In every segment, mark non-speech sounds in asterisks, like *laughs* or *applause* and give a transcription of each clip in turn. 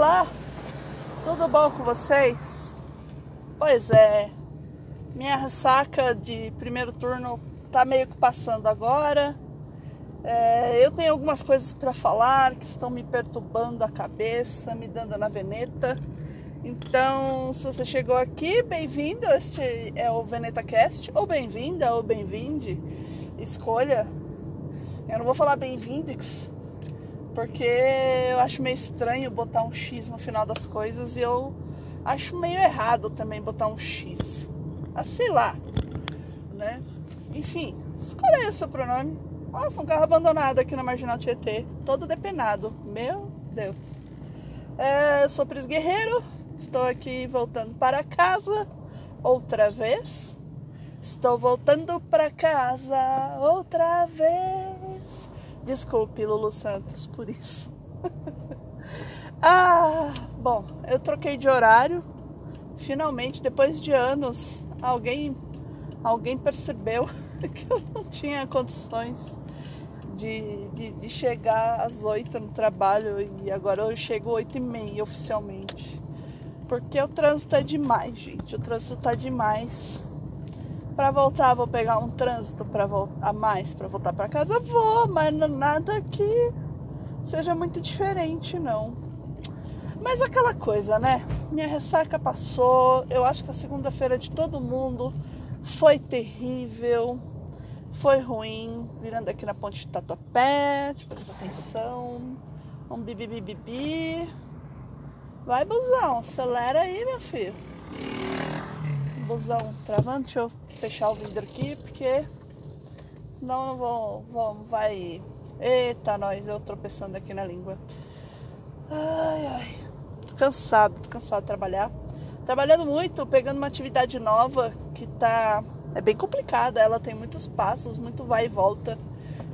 Olá, tudo bom com vocês? Pois é, minha ressaca de primeiro turno tá meio que passando agora. É, eu tenho algumas coisas para falar que estão me perturbando a cabeça, me dando na veneta. Então, se você chegou aqui, bem-vindo. Este é o Veneta Cast, ou bem-vinda, ou bem-vinde. Escolha. Eu não vou falar bem-vindex, porque eu acho meio estranho botar um X no final das coisas e eu acho meio errado também botar um X. Ah, sei lá, né? Enfim, escolha o seu pronome. Nossa, um carro abandonado aqui na Marginal Tietê, todo depenado. Meu Deus. É, eu sou Pris Guerreiro, estou aqui voltando para casa outra vez. Estou voltando para casa outra vez. Desculpe, Lulu Santos, por isso. *laughs* ah, bom, eu troquei de horário. Finalmente, depois de anos, alguém, alguém percebeu *laughs* que eu não tinha condições de, de, de chegar às oito no trabalho e agora eu chego oito e meia oficialmente. Porque o trânsito é demais, gente. O trânsito tá demais. Para voltar, vou pegar um trânsito para a mais para voltar para casa, vou, mas nada que seja muito diferente, não. Mas aquela coisa, né? Minha ressaca passou. Eu acho que a segunda-feira de todo mundo foi terrível, foi ruim. Virando aqui na ponte de Tatuapé, presta atenção. Um bibi bibi bibi. Vai, busão, acelera aí, meu filho. Busão travando, deixa eu fechar o vidro aqui, porque senão não vou, vou, vai. Eita, nós, eu tropeçando aqui na língua. Ai, ai. Tô cansado, tô cansado de trabalhar. Trabalhando muito, pegando uma atividade nova que tá. É bem complicada, ela tem muitos passos, muito vai e volta.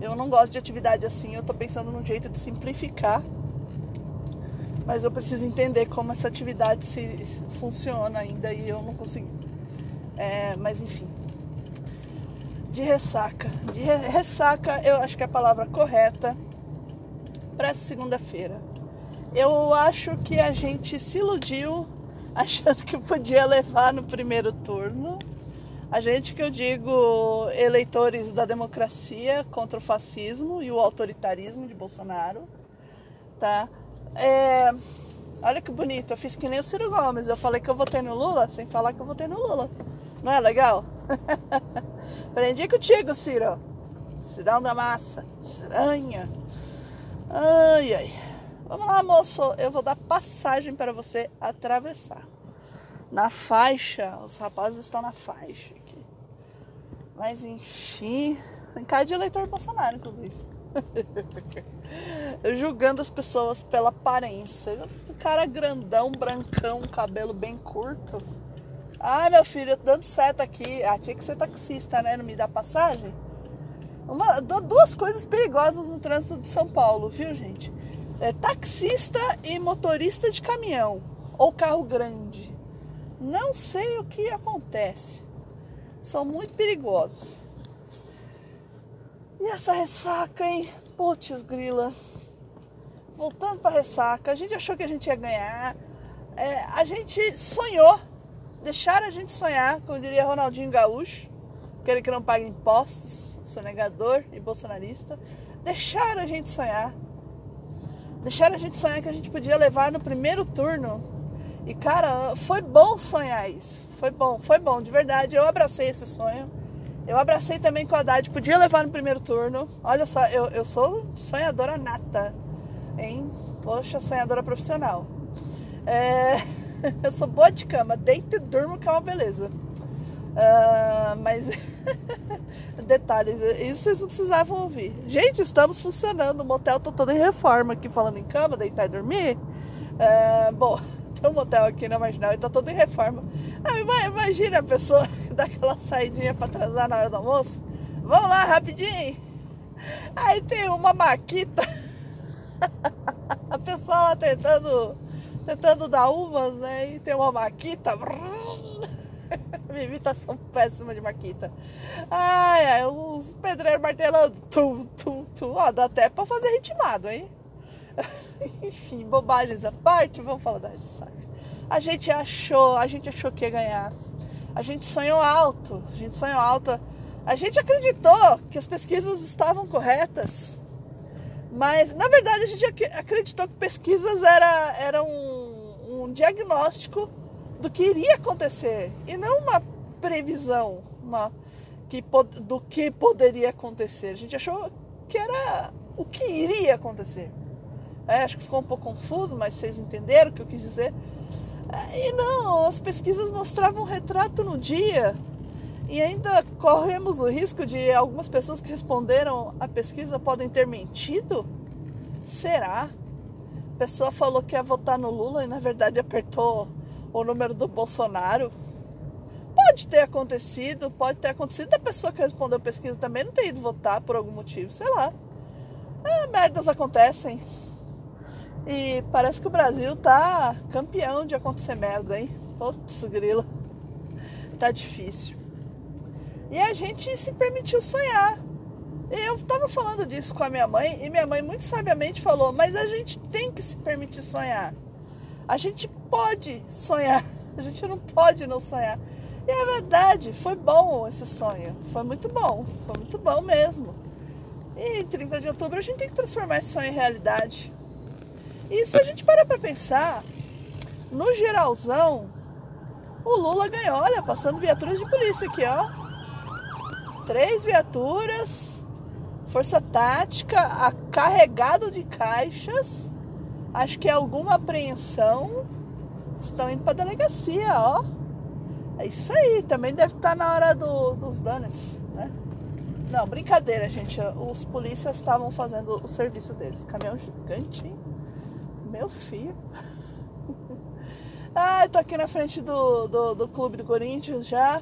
Eu não gosto de atividade assim, eu tô pensando num jeito de simplificar. Mas eu preciso entender como essa atividade se funciona ainda e eu não consigo. É, mas enfim. De ressaca. De re ressaca, eu acho que é a palavra correta para essa segunda-feira. Eu acho que a gente se iludiu *laughs* achando que podia levar no primeiro turno. A gente que eu digo eleitores da democracia contra o fascismo e o autoritarismo de Bolsonaro, tá? É, olha que bonito, eu fiz que nem o Ciro Gomes. Eu falei que eu votei no Lula sem falar que eu votei no Lula. Não é legal? *laughs* Aprendi contigo, Ciro. Cirão da massa. Ciranha. Ai, ai. Vamos lá, moço. Eu vou dar passagem para você atravessar. Na faixa. Os rapazes estão na faixa aqui. Mas, enfim. Tem de eleitor Bolsonaro, inclusive. *laughs* Julgando as pessoas pela aparência. O cara grandão, brancão, cabelo bem curto ah, meu filho, dando certo aqui. Ah, tinha que ser taxista, né? Não me dá passagem. Uma, duas coisas perigosas no trânsito de São Paulo, viu, gente? É taxista e motorista de caminhão ou carro grande. Não sei o que acontece. São muito perigosos. E essa ressaca, hein? Putz, grila. Voltando para ressaca, a gente achou que a gente ia ganhar. É, a gente sonhou deixaram a gente sonhar, como diria Ronaldinho Gaúcho, aquele que não paga impostos, sonegador e bolsonarista. Deixaram a gente sonhar. Deixaram a gente sonhar que a gente podia levar no primeiro turno. E cara, foi bom sonhar isso. Foi bom, foi bom, de verdade. Eu abracei esse sonho. Eu abracei também com a Haddad, podia levar no primeiro turno. Olha só, eu, eu sou sonhadora nata, hein? Poxa, sonhadora profissional. É... *laughs* eu sou boa de cama, deito e durmo que é uma beleza. Uh, mas *laughs* detalhes, isso vocês não precisavam ouvir. Gente, estamos funcionando. O motel tá todo em reforma aqui, falando em cama, deitar e dormir. Uh, bom, *laughs* tem um motel aqui na Marginal e tá todo em reforma. Ah, imagina a pessoa dar aquela saidinha para atrasar na hora do almoço. Vamos lá, rapidinho. Aí tem uma maquita. a pessoa lá tentando tentando dar umas, né? E tem uma maquita. *laughs* Minha imitação péssima de maquita. Ai, ai, uns pedreiros martelando. Tum, tum, tum. Ó, dá até pra fazer ritmado, hein? *laughs* Enfim, bobagens à parte, vamos falar da ressaca. A gente achou, a gente achou que ia ganhar. A gente sonhou alto, a gente sonhou alto. A gente acreditou que as pesquisas estavam corretas. Mas, na verdade, a gente acreditou que pesquisas era, era um, diagnóstico do que iria acontecer e não uma previsão uma, que, do que poderia acontecer. A gente achou que era o que iria acontecer. É, acho que ficou um pouco confuso, mas vocês entenderam o que eu quis dizer. É, e não, as pesquisas mostravam um retrato no dia. E ainda corremos o risco de algumas pessoas que responderam a pesquisa podem ter mentido? Será? A pessoa falou que ia votar no Lula e na verdade apertou o número do Bolsonaro. Pode ter acontecido, pode ter acontecido a pessoa que respondeu a pesquisa também não ter ido votar por algum motivo, sei lá. É, merdas acontecem. E parece que o Brasil tá campeão de acontecer merda, hein? Putz, grila. Tá difícil. E a gente se permitiu sonhar. Eu tava falando disso com a minha mãe e minha mãe muito sabiamente falou: Mas a gente tem que se permitir sonhar. A gente pode sonhar. *laughs* A gente não pode não sonhar. E é verdade, foi bom esse sonho. Foi muito bom. Foi muito bom mesmo. E 30 de outubro a gente tem que transformar esse sonho em realidade. E se a gente parar para pensar, no geralzão, o Lula ganhou, olha, passando viaturas de polícia aqui, ó. Três viaturas, força tática, carregado de caixas. Acho que é alguma apreensão. Estão indo para delegacia, ó. É isso aí, também deve estar tá na hora do, dos donuts, né? Não, brincadeira, gente. Os polícias estavam fazendo o serviço deles. Caminhão gigante, hein? Meu filho. *laughs* ah, tô aqui na frente do, do, do, clube do Corinthians já.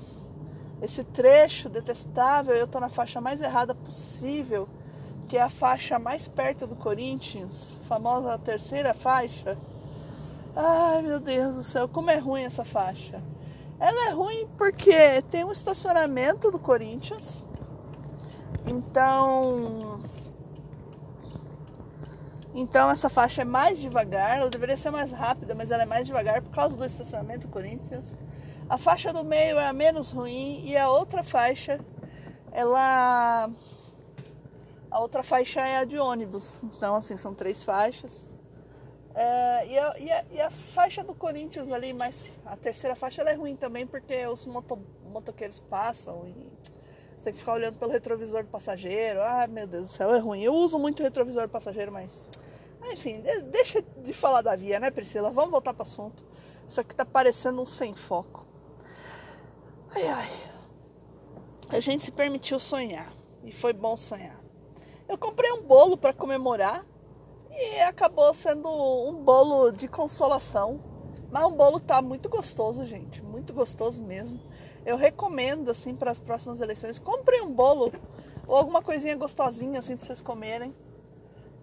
Esse trecho detestável, eu tô na faixa mais errada possível, que é a faixa mais perto do Corinthians, famosa terceira faixa. Ai meu Deus do céu, como é ruim essa faixa. Ela é ruim porque tem um estacionamento do Corinthians. Então, então essa faixa é mais devagar, ela deveria ser mais rápida, mas ela é mais devagar por causa do estacionamento Corinthians. A faixa do meio é a menos ruim e a outra faixa, ela a outra faixa é a de ônibus. Então assim são três faixas. É, e, a, e, a, e, a, faixa do Corinthians ali, mas a terceira faixa é ruim também porque os moto, motoqueiros passam e você tem que ficar olhando pelo retrovisor do passageiro. Ah, meu Deus do céu, é ruim. Eu uso muito retrovisor do passageiro, mas enfim, deixa de falar da via, né, Priscila? Vamos voltar para o assunto. Isso aqui tá parecendo um sem foco. Ai, ai. A gente se permitiu sonhar. E foi bom sonhar. Eu comprei um bolo para comemorar. E acabou sendo um bolo de consolação. Mas um bolo tá muito gostoso, gente. Muito gostoso mesmo. Eu recomendo, assim, para as próximas eleições. Comprem um bolo ou alguma coisinha gostosinha, assim, para vocês comerem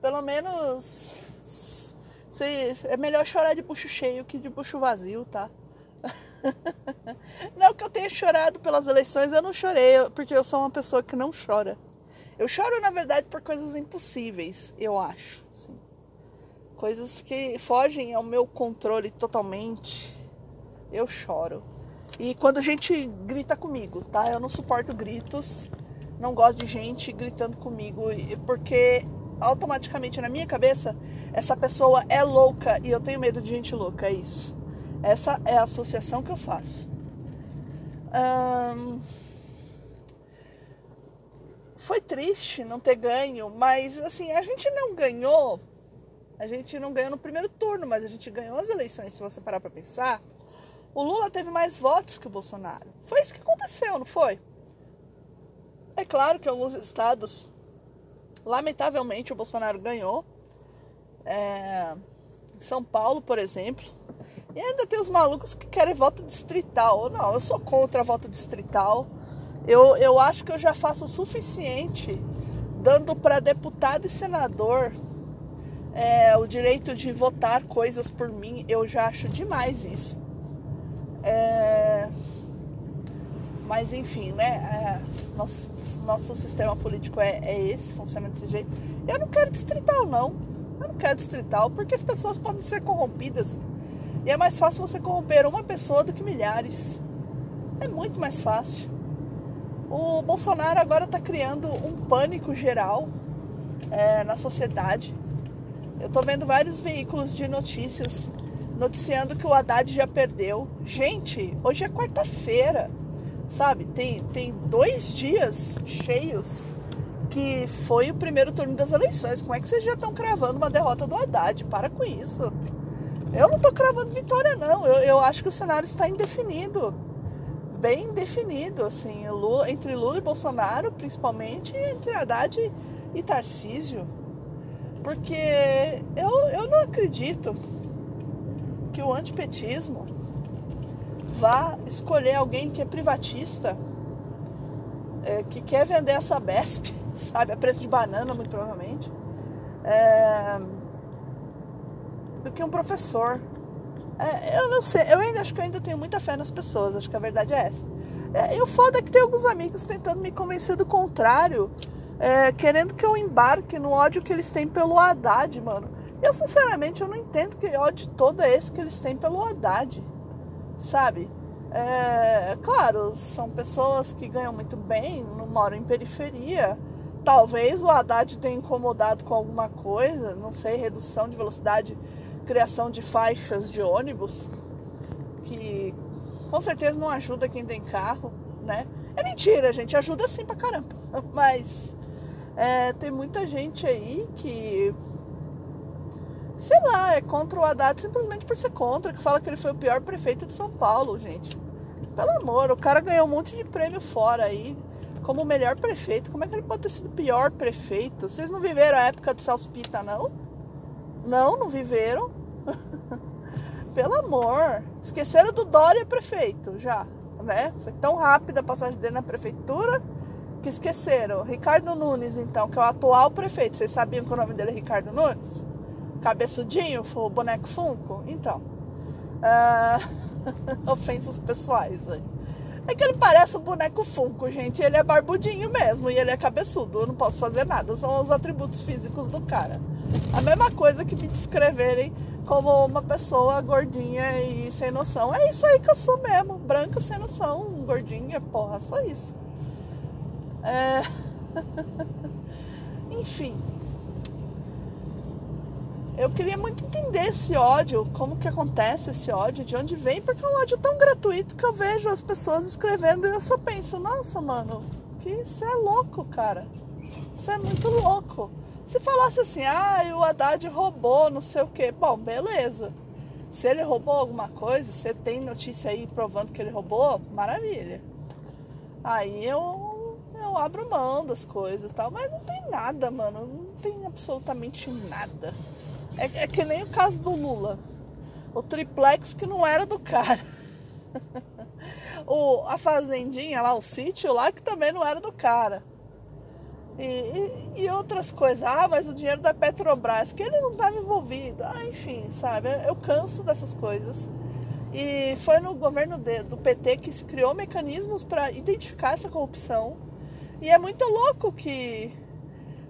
pelo menos se, é melhor chorar de bucho cheio que de bucho vazio, tá? *laughs* não que eu tenha chorado pelas eleições, eu não chorei, porque eu sou uma pessoa que não chora. Eu choro, na verdade, por coisas impossíveis, eu acho. Assim. Coisas que fogem ao meu controle totalmente. Eu choro. E quando a gente grita comigo, tá? Eu não suporto gritos, não gosto de gente gritando comigo, porque automaticamente na minha cabeça essa pessoa é louca e eu tenho medo de gente louca, é isso. Essa é a associação que eu faço. Foi triste não ter ganho, mas assim, a gente não ganhou. A gente não ganhou no primeiro turno, mas a gente ganhou as eleições, se você parar para pensar. O Lula teve mais votos que o Bolsonaro. Foi isso que aconteceu, não foi? É claro que alguns estados Lamentavelmente, o Bolsonaro ganhou. É, São Paulo, por exemplo. E ainda tem os malucos que querem voto distrital. Não, eu sou contra voto distrital. Eu, eu acho que eu já faço o suficiente dando para deputado e senador é, o direito de votar coisas por mim. Eu já acho demais isso. É, mas enfim, né? É, nosso, nosso sistema político é, é esse, funciona desse jeito. Eu não quero distrital, não. Eu não quero distrital porque as pessoas podem ser corrompidas. E é mais fácil você corromper uma pessoa do que milhares. É muito mais fácil. O Bolsonaro agora está criando um pânico geral é, na sociedade. Eu estou vendo vários veículos de notícias noticiando que o Haddad já perdeu. Gente, hoje é quarta-feira, sabe? Tem, tem dois dias cheios que foi o primeiro turno das eleições. Como é que vocês já estão cravando uma derrota do Haddad? Para com isso. Eu não estou cravando vitória, não. Eu, eu acho que o cenário está indefinido. Bem definido, assim, Lula, entre Lula e Bolsonaro, principalmente, e entre Haddad e Tarcísio. Porque eu, eu não acredito que o antipetismo vá escolher alguém que é privatista, é, que quer vender essa BESP, *laughs* sabe, a preço de banana, muito provavelmente, é, do que um professor. É, eu não sei, eu ainda acho que eu ainda tenho muita fé nas pessoas, acho que a verdade é essa. É, e o foda é que tem alguns amigos tentando me convencer do contrário, é, querendo que eu embarque no ódio que eles têm pelo Haddad, mano. Eu, sinceramente, eu não entendo que ódio todo é esse que eles têm pelo Haddad, sabe? É, claro, são pessoas que ganham muito bem, não moram em periferia. Talvez o Haddad tenha incomodado com alguma coisa, não sei, redução de velocidade, criação de faixas de ônibus, que com certeza não ajuda quem tem carro, né? É mentira, gente, ajuda sim pra caramba. *laughs* Mas é, tem muita gente aí que sei lá, é contra o Haddad simplesmente por ser contra, que fala que ele foi o pior prefeito de São Paulo, gente. Pelo amor, o cara ganhou um monte de prêmio fora aí, como o melhor prefeito. Como é que ele pode ter sido o pior prefeito? Vocês não viveram a época do Celso Pita, não? Não, não viveram. *laughs* Pelo amor. Esqueceram do Dória prefeito já, né? Foi tão rápida a passagem dele na prefeitura que esqueceram. Ricardo Nunes, então, que é o atual prefeito. Vocês sabiam que o nome dele é Ricardo Nunes? cabeçudinho, o boneco Funko? Então, uh, *laughs* ofensas pessoais aí. É que ele parece um boneco Funko, gente. Ele é barbudinho mesmo e ele é cabeçudo. Eu não posso fazer nada. São os atributos físicos do cara. A mesma coisa que me descreverem como uma pessoa gordinha e sem noção. É isso aí que eu sou mesmo. Branca sem noção, gordinha, porra, só isso. É... *laughs* Enfim eu queria muito entender esse ódio, como que acontece esse ódio, de onde vem, porque é um ódio tão gratuito que eu vejo as pessoas escrevendo e eu só penso, nossa, mano, que isso é louco, cara. Isso é muito louco. Se falasse assim, ah, o Haddad roubou, não sei o quê, bom, beleza. Se ele roubou alguma coisa, você tem notícia aí provando que ele roubou, maravilha. Aí eu, eu abro mão das coisas tal, mas não tem nada, mano, não tem absolutamente nada. É, é que nem o caso do Lula. O triplex que não era do cara. *laughs* o, a fazendinha lá, o sítio lá que também não era do cara. E, e, e, outras coisas. Ah, mas o dinheiro da Petrobras, que ele não estava envolvido. Ah, enfim, sabe? Eu canso dessas coisas. E foi no governo de, do PT que se criou mecanismos para identificar essa corrupção. E é muito louco que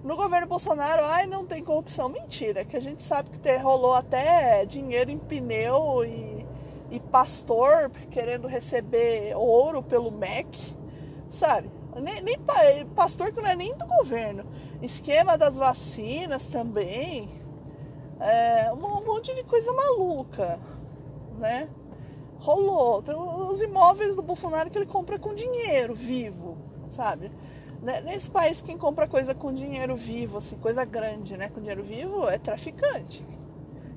no governo Bolsonaro, ai, não tem corrupção. Mentira, que a gente sabe que te, rolou até dinheiro em pneu e, e pastor querendo receber ouro pelo MEC, sabe? Nem, nem pastor que não é nem do governo. Esquema das vacinas também. É, um monte de coisa maluca, né? Rolou. Tem os imóveis do Bolsonaro que ele compra com dinheiro vivo, sabe? Né, nesse país, quem compra coisa com dinheiro vivo, assim, coisa grande, né? Com dinheiro vivo, é traficante.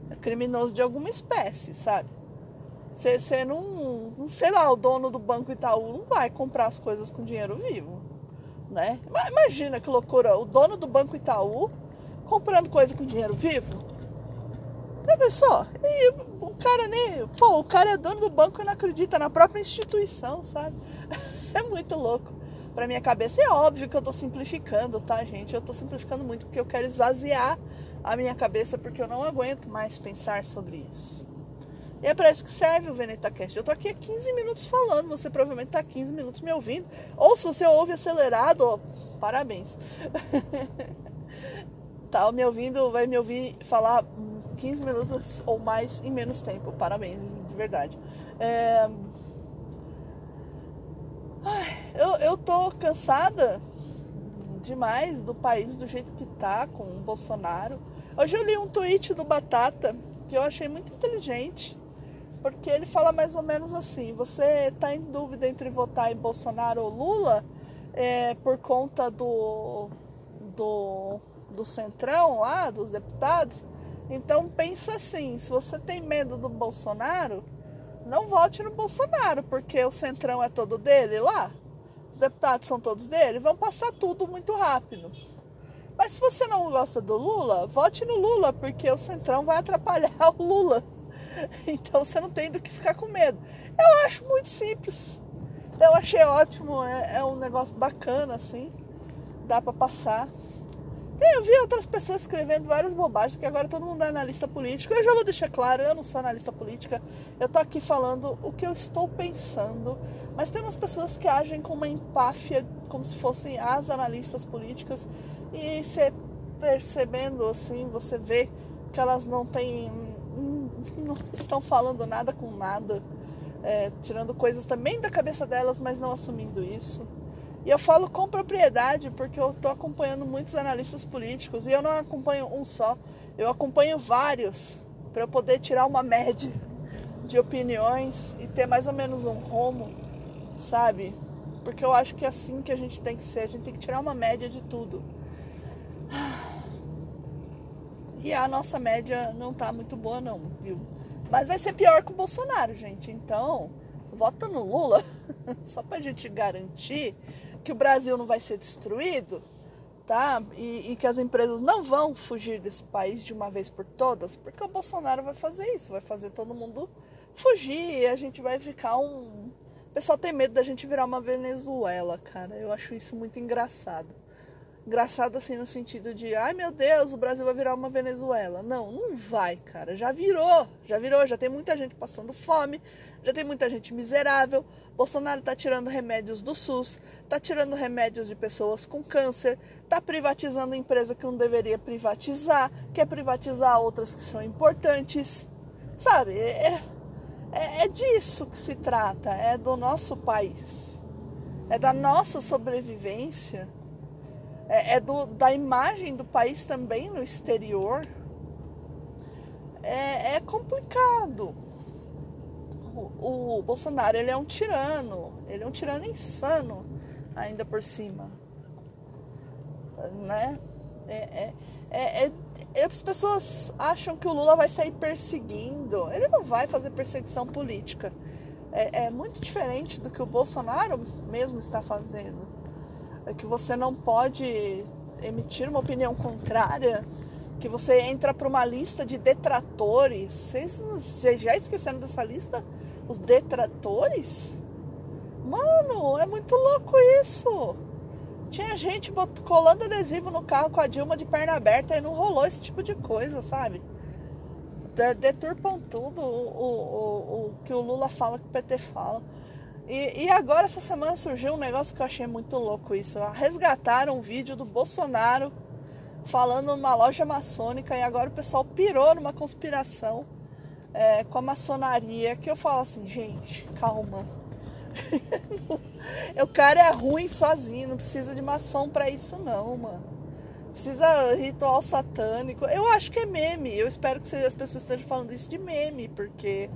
É criminoso de alguma espécie, sabe? Você não, não, sei lá, o dono do Banco Itaú não vai comprar as coisas com dinheiro vivo, né? Imagina que loucura, o dono do Banco Itaú comprando coisa com dinheiro vivo. Já pensou? E o cara nem. Pô, o cara é dono do banco e não acredita na própria instituição, sabe? *laughs* É muito louco para minha cabeça. É óbvio que eu tô simplificando, tá, gente? Eu tô simplificando muito porque eu quero esvaziar a minha cabeça porque eu não aguento mais pensar sobre isso. E é para isso que serve o VenetaCast. Eu tô aqui há 15 minutos falando, você provavelmente tá 15 minutos me ouvindo. Ou se você ouve acelerado, ó, parabéns. *laughs* tá me ouvindo, vai me ouvir falar 15 minutos ou mais em menos tempo. Parabéns, de verdade. É... Eu, eu tô cansada demais do país do jeito que tá com o Bolsonaro. Hoje eu li um tweet do Batata que eu achei muito inteligente, porque ele fala mais ou menos assim: você está em dúvida entre votar em Bolsonaro ou Lula é, por conta do, do, do centrão lá, dos deputados? Então pensa assim: se você tem medo do Bolsonaro, não vote no Bolsonaro, porque o centrão é todo dele lá os deputados são todos dele, vão passar tudo muito rápido. Mas se você não gosta do Lula, vote no Lula, porque o Centrão vai atrapalhar *laughs* o Lula. Então você não tem do que ficar com medo. Eu acho muito simples. Eu achei ótimo, é, é um negócio bacana assim. Dá para passar. Eu vi outras pessoas escrevendo várias bobagens, que agora todo mundo é analista político. Eu já vou deixar claro, eu não sou analista política. Eu tô aqui falando o que eu estou pensando. Mas tem umas pessoas que agem com uma empáfia, como se fossem as analistas políticas. E você percebendo assim, você vê que elas não têm. não estão falando nada com nada. É, tirando coisas também da cabeça delas, mas não assumindo isso. E eu falo com propriedade porque eu estou acompanhando muitos analistas políticos e eu não acompanho um só, eu acompanho vários para eu poder tirar uma média de opiniões e ter mais ou menos um rumo, sabe? Porque eu acho que é assim que a gente tem que ser, a gente tem que tirar uma média de tudo. E a nossa média não tá muito boa não, viu? Mas vai ser pior que o Bolsonaro, gente. Então, vota no Lula, *laughs* só pra gente garantir que o Brasil não vai ser destruído, tá? E, e, que as empresas não vão fugir desse país de uma vez por todas, porque o Bolsonaro vai fazer isso, vai fazer todo mundo fugir e a gente vai ficar um. O pessoal tem medo da gente virar uma Venezuela, cara. Eu acho isso muito engraçado. Engraçado assim no sentido de, ai meu Deus, o Brasil vai virar uma Venezuela. Não, não vai, cara. Já virou, já virou, já tem muita gente passando fome, já tem muita gente miserável. Bolsonaro tá tirando remédios do SUS, tá tirando remédios de pessoas com câncer, tá privatizando empresa que não deveria privatizar, quer privatizar outras que são importantes. Sabe? É, é, é disso que se trata, é do nosso país. É da nossa sobrevivência é, é do, da imagem do país também no exterior. É, é complicado. O, o, Bolsonaro ele é um tirano, ele é um tirano insano, ainda por cima, né? É, é, é, é, as pessoas acham que o Lula vai sair perseguindo. Ele não vai fazer perseguição política. É, é muito diferente do que o Bolsonaro mesmo está fazendo é que você não pode emitir uma opinião contrária, que você entra para uma lista de detratores. Vocês, vocês já esqueceram dessa lista? Os detratores? Mano, é muito louco isso. Tinha gente colando adesivo no carro com a Dilma de perna aberta e não rolou esse tipo de coisa, sabe? Deturpam tudo o, o, o, o que o Lula fala, que o PT fala. E, e, agora, essa semana, surgiu um negócio que eu achei muito louco isso. Resgataram um vídeo do Bolsonaro falando numa loja maçônica e agora o pessoal pirou numa conspiração é, com a maçonaria. Que eu falo assim, gente, calma. *laughs* o cara é ruim sozinho, não precisa de maçom para isso não, mano. Precisa ritual satânico. Eu acho que é meme. Eu espero que as pessoas estejam falando isso de meme, porque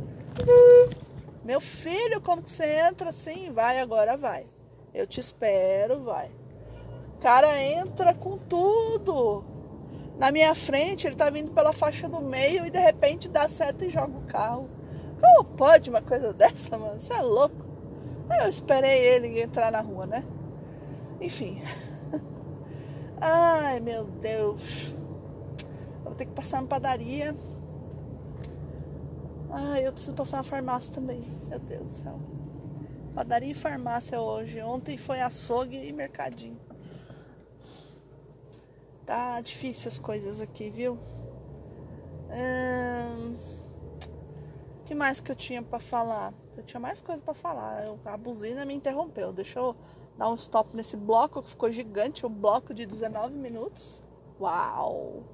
meu filho, como que você entra assim? Vai agora, vai. Eu te espero, vai. O cara entra com tudo. Na minha frente, ele tá vindo pela faixa do meio e de repente dá seta e joga o carro. Como pode uma coisa *laughs* dessa, mano? Você é louco. Eu esperei ele entrar na rua, né? Enfim. *laughs* Ai, meu Deus. Eu vou ter que passar na padaria. Ah, eu preciso passar na farmácia também. Meu Deus do céu. Padaria e farmácia hoje. Ontem foi açougue e mercadinho. Tá difícil as coisas aqui, viu? Hum... que mais que eu tinha para falar? Eu tinha mais coisa para falar. Eu, a buzina me interrompeu. Deixa eu dar um stop nesse bloco que ficou gigante. Um bloco de 19 minutos. Uau!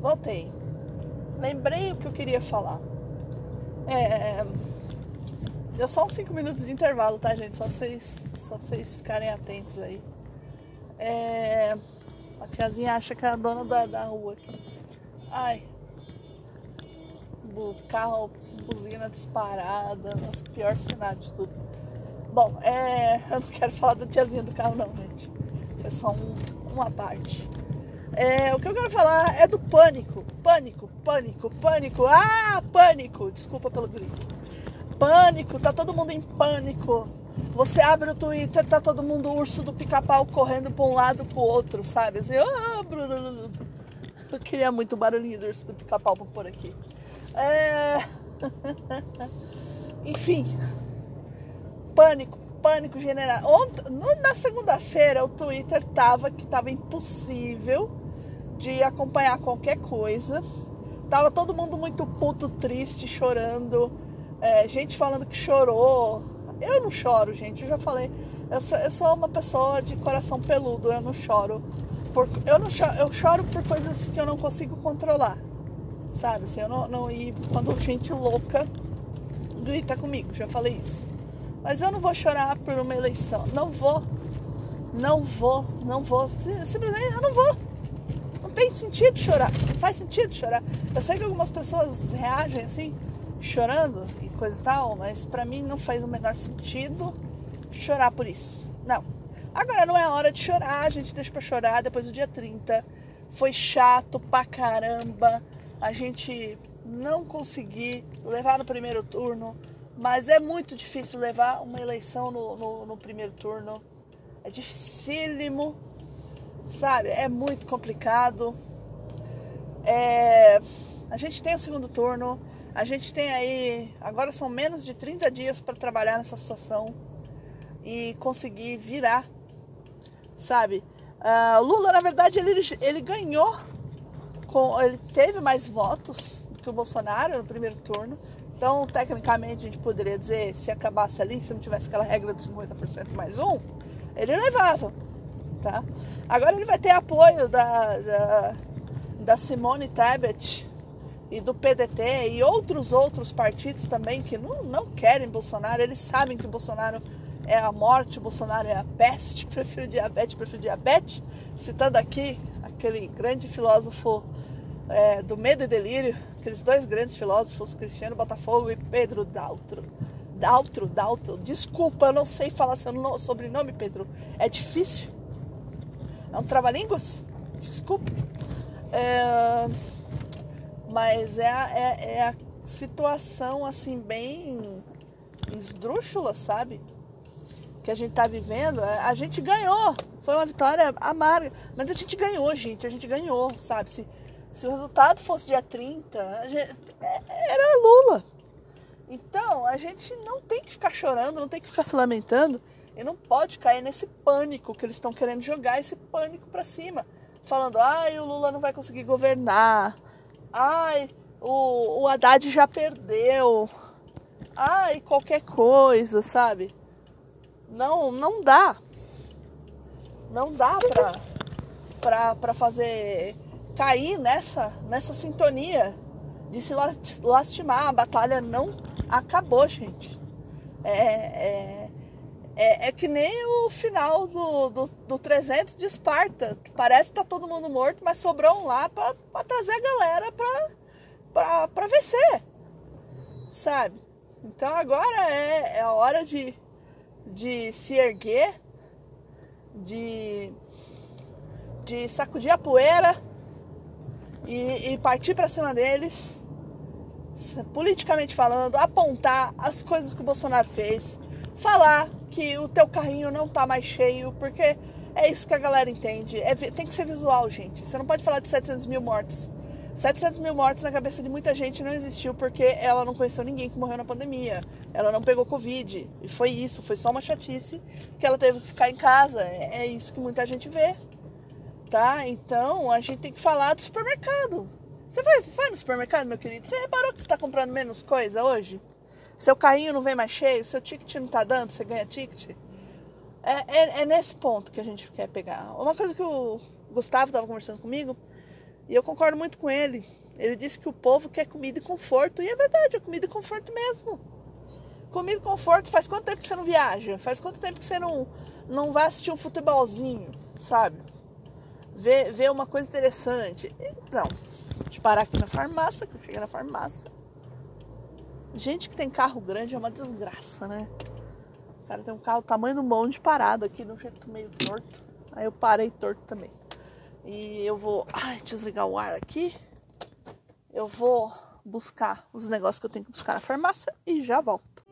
Voltei. Lembrei o que eu queria falar. É, deu só uns 5 minutos de intervalo, tá, gente? Só pra vocês, só pra vocês ficarem atentos aí. É, a tiazinha acha que é a dona da, da rua aqui. Ai. O carro, buzina disparada, nossa, pior cenário de tudo. Bom, é, eu não quero falar da tiazinha do carro, não, gente. É só um, uma parte. É, o que eu quero falar é do pânico. Pânico, pânico, pânico. Ah, pânico! Desculpa pelo grito. Pânico, tá todo mundo em pânico. Você abre o Twitter, tá todo mundo urso do pica-pau correndo pra um lado pro outro, sabe? Assim, ah, eu queria muito barulhinho do urso do pica-pau pra pôr aqui. É... *laughs* Enfim, pânico, pânico general. Ontem, na segunda-feira, o Twitter tava que tava impossível de acompanhar qualquer coisa. Tava todo mundo muito puto, triste, chorando. É, gente falando que chorou. Eu não choro, gente. Eu já falei. Eu sou, eu sou uma pessoa de coração peludo. Eu não choro. Por, eu, não choro, eu choro por coisas que eu não consigo controlar. Sabe? Assim, eu não, não e quando gente louca grita comigo. Já falei isso. Mas eu não vou chorar por uma eleição. Não vou. Não vou. Não vou. Simplesmente eu não vou. Tem sentido chorar. Faz sentido chorar. Eu sei que algumas pessoas reagem assim, chorando e coisa e tal, mas para mim não faz o menor sentido chorar por isso. Não. Agora não é hora de chorar, a gente deixa pra chorar depois do dia 30. Foi chato pra caramba. A gente não conseguir levar no primeiro turno mas é muito difícil levar uma eleição no, no, no primeiro turno. É dificílimo, sabe? É muito complicado. É... A gente tem o segundo turno, a gente tem aí. Agora são menos de 30 dias para trabalhar nessa situação e conseguir virar, sabe? Uh, Lula, na verdade, ele, ele ganhou, com, ele teve mais votos que o Bolsonaro no primeiro turno, então, tecnicamente, a gente poderia dizer, se acabasse ali, se não tivesse aquela regra dos 50% mais um, ele levava, tá? Agora ele vai ter apoio da, da, da Simone Tebet e do PDT e outros outros partidos também que não, não querem Bolsonaro, eles sabem que Bolsonaro é a morte, Bolsonaro é a peste, *laughs* prefiro diabetes, prefiro diabetes, citando aqui aquele grande filósofo é, do Medo e Delírio, aqueles dois grandes filósofos, Cristiano Botafogo e Pedro Daltro. Daltro, Daltro, desculpa, eu não sei falar seu sobrenome, Pedro. É difícil. É um trava-línguas? Desculpe. É, mas é, é, é a situação, assim, bem esdrúxula, sabe? Que a gente tá vivendo. É, a gente ganhou. Foi uma vitória amarga. Mas a gente ganhou, gente. A gente ganhou, sabe? Se, se o resultado fosse dia 30, gente, é, era Lula. Então, a gente não tem que ficar chorando, não tem que ficar se lamentando e não pode cair nesse pânico que eles estão querendo jogar esse pânico para cima, falando: "Ai, o Lula não vai conseguir governar. Ai, o, o Haddad já perdeu. Ai, qualquer coisa, sabe? Não, não dá. Não dá pra, pra, pra fazer cair nessa, nessa sintonia de se lastimar. A batalha não acabou, gente. É, é, é, é que nem o final do, do, do 300 de Esparta. Parece que tá todo mundo morto, mas sobrou um lá para trazer a galera para vencer. Sabe? Então agora é, é a hora de, de se erguer, de, de sacudir a poeira e, e partir para cima deles, politicamente falando, apontar as coisas que o Bolsonaro fez, falar que o teu carrinho não tá mais cheio, porque é isso que a galera entende. É, tem que ser visual, gente. Você não pode falar de 700 mil mortos. 700 mil mortos na cabeça de muita gente não existiu porque ela não conheceu ninguém que morreu na pandemia. Ela não pegou Covid. E foi isso, foi só uma chatice que ela teve que ficar em casa. É, é isso que muita gente vê tá? Então a gente tem que falar do supermercado. Você vai, vai no supermercado, meu querido? Você reparou que você está comprando menos coisa hoje? Seu carrinho não vem mais cheio, seu ticket não está dando, você ganha ticket. É, é, é, nesse ponto que a gente quer pegar. Uma coisa que o Gustavo estava conversando comigo, e eu concordo muito com ele. Ele disse que o povo quer comida e conforto. E é verdade, é comida e conforto mesmo. Comida e conforto, faz quanto tempo que você não viaja? Faz quanto tempo que você não, não vai assistir um futebolzinho, sabe? Ver, ver uma coisa interessante. Então, de parar aqui na farmácia, que eu cheguei na farmácia. Gente que tem carro grande é uma desgraça, né? O cara tem um carro tamanho do monte parado aqui, de um jeito meio torto. Aí eu parei torto também. E eu vou ai, desligar o ar aqui. Eu vou buscar os negócios que eu tenho que buscar na farmácia e já volto.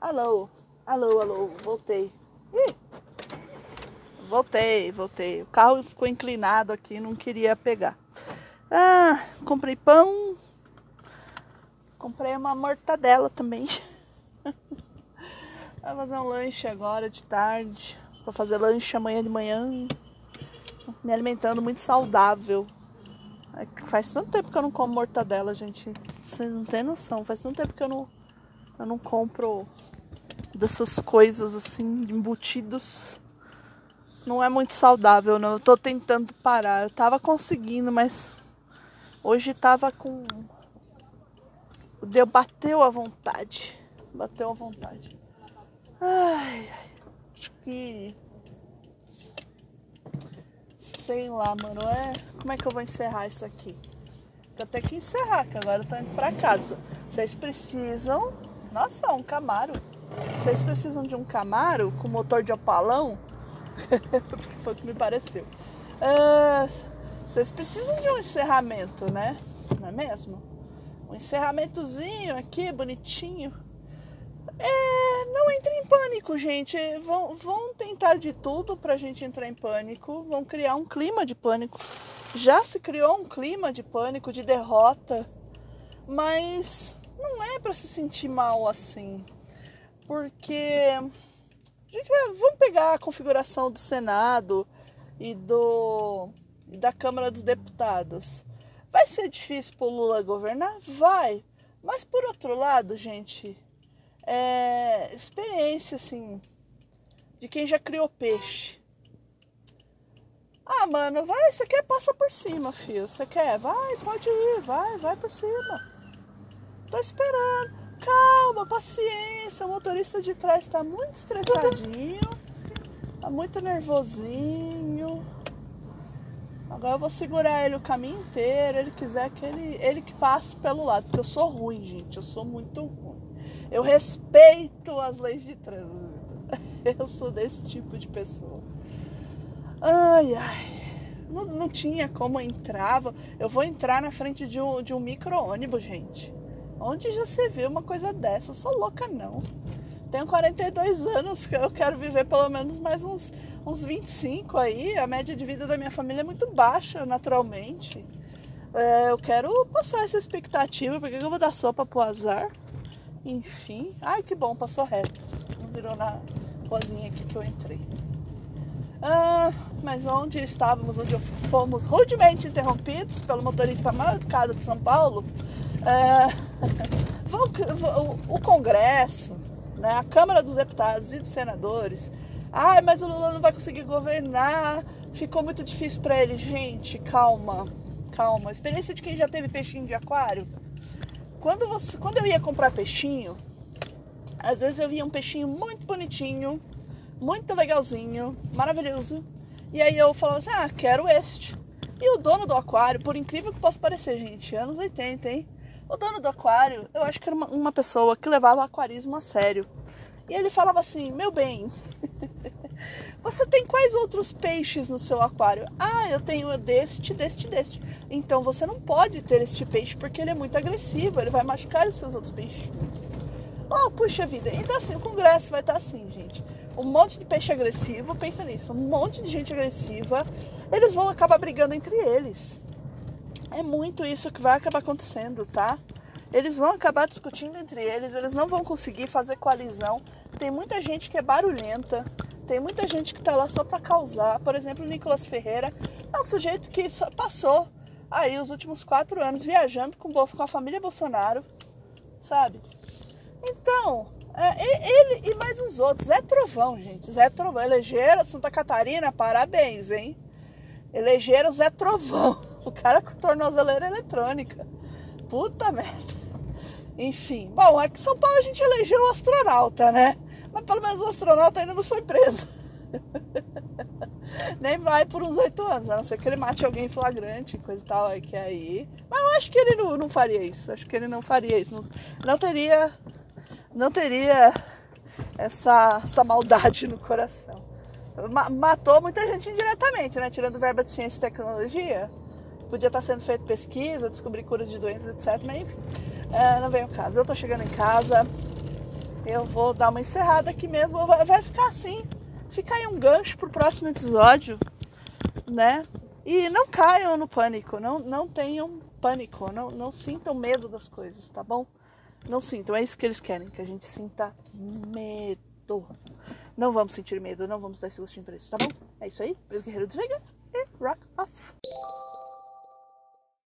Alô, alô, alô, voltei. Ih, voltei, voltei. O carro ficou inclinado aqui, não queria pegar. Ah, comprei pão. Comprei uma mortadela também. *laughs* Vai fazer um lanche agora de tarde. Vou fazer lanche amanhã de manhã. Me alimentando muito saudável. É faz tanto tempo que eu não como mortadela, gente. Vocês não tem noção. Faz tanto tempo que eu não, eu não compro dessas coisas assim, embutidos. Não é muito saudável, não. Eu tô tentando parar. Eu tava conseguindo, mas hoje tava com. Deu, bateu a vontade. Bateu a vontade. Ai, acho que. Sei lá, mano. É... Como é que eu vou encerrar isso aqui? Vou ter que encerrar, que agora eu tô indo pra casa. Vocês precisam. Nossa, um Camaro. Vocês precisam de um Camaro com motor de opalão? *laughs* Porque foi o que me pareceu. Uh, vocês precisam de um encerramento, né? Não é mesmo? Um encerramentozinho aqui, bonitinho. É, não entre em pânico, gente. Vão, vão tentar de tudo pra gente entrar em pânico. Vão criar um clima de pânico. Já se criou um clima de pânico, de derrota. Mas não é para se sentir mal assim porque gente vamos pegar a configuração do Senado e do e da Câmara dos Deputados. Vai ser difícil para o Lula governar? Vai. Mas por outro lado, gente, é experiência assim de quem já criou peixe. Ah, mano, vai, você quer passa por cima, filho. Você quer? Vai, pode ir, vai, vai por cima. Tô esperando. Calma, paciência. O motorista de trás está muito estressadinho, tá muito nervosinho. Agora eu vou segurar ele o caminho inteiro. Ele quiser que ele, ele que passe pelo lado, porque eu sou ruim, gente. Eu sou muito ruim. Eu respeito as leis de trânsito. *laughs* Eu sou desse tipo de pessoa. Ai, ai. Não, não tinha como entrar. Eu vou entrar na frente de um, de um micro-ônibus, gente. Onde já se viu uma coisa dessa? Eu sou louca, não. Tenho 42 anos, eu quero viver pelo menos mais uns, uns 25 aí. A média de vida da minha família é muito baixa, naturalmente. É, eu quero passar essa expectativa, porque eu vou dar sopa pro azar. Enfim. Ai, que bom, passou reto. Não virou na ruazinha aqui que eu entrei. Ah, mas onde estávamos, onde fomos rudemente interrompidos pelo motorista mal educado de São Paulo, é, *laughs* o Congresso, né, a Câmara dos Deputados e dos Senadores, ai, mas o Lula não vai conseguir governar, ficou muito difícil para ele. Gente, calma, calma. Experiência de quem já teve peixinho de aquário. Quando, você, quando eu ia comprar peixinho, às vezes eu via um peixinho muito bonitinho, muito legalzinho, maravilhoso. E aí eu falava assim, ah, quero este. E o dono do aquário, por incrível que possa parecer, gente, anos 80, hein? O dono do aquário, eu acho que era uma, uma pessoa que levava o aquarismo a sério. E ele falava assim: Meu bem, *laughs* você tem quais outros peixes no seu aquário? Ah, eu tenho deste, deste, deste. Então você não pode ter este peixe porque ele é muito agressivo, ele vai machucar os seus outros peixes. Oh, puxa vida. Então assim, o congresso vai estar assim, gente. Um monte de peixe agressivo, pensa nisso, um monte de gente agressiva, eles vão acabar brigando entre eles. É muito isso que vai acabar acontecendo, tá? Eles vão acabar discutindo entre eles, eles não vão conseguir fazer coalizão. Tem muita gente que é barulhenta, tem muita gente que tá lá só para causar. Por exemplo, o Nicolas Ferreira é um sujeito que passou aí os últimos quatro anos viajando com, com a família Bolsonaro, sabe? Então, é, ele e mais uns outros. Zé Trovão, gente. Zé Trovão. Elegeram Santa Catarina, parabéns, hein? Elegeram Zé Trovão. O cara com tornozeleira eletrônica. Puta merda. Enfim. Bom, aqui em São Paulo a gente elegeu o astronauta, né? Mas pelo menos o astronauta ainda não foi preso. *laughs* Nem vai por uns oito anos, a não ser que ele mate alguém flagrante, coisa e tal, aí que aí. Mas eu acho que ele não, não faria isso. Acho que ele não faria isso. Não, não teria. Não teria essa, essa maldade no coração. Matou muita gente indiretamente, né? Tirando verba de ciência e tecnologia. Podia estar sendo feita pesquisa, descobrir curas de doenças, etc. Mas enfim, é, não vem o caso. Eu tô chegando em casa, eu vou dar uma encerrada aqui mesmo. Vai ficar assim fica aí um gancho pro próximo episódio, né? E não caiam no pânico, não, não tenham pânico, não, não sintam medo das coisas, tá bom? Não sintam, é isso que eles querem, que a gente sinta medo. Não vamos sentir medo, não vamos dar esse gostinho pra eles, tá bom? É isso aí, Beijo Guerreiro desliga e rock off.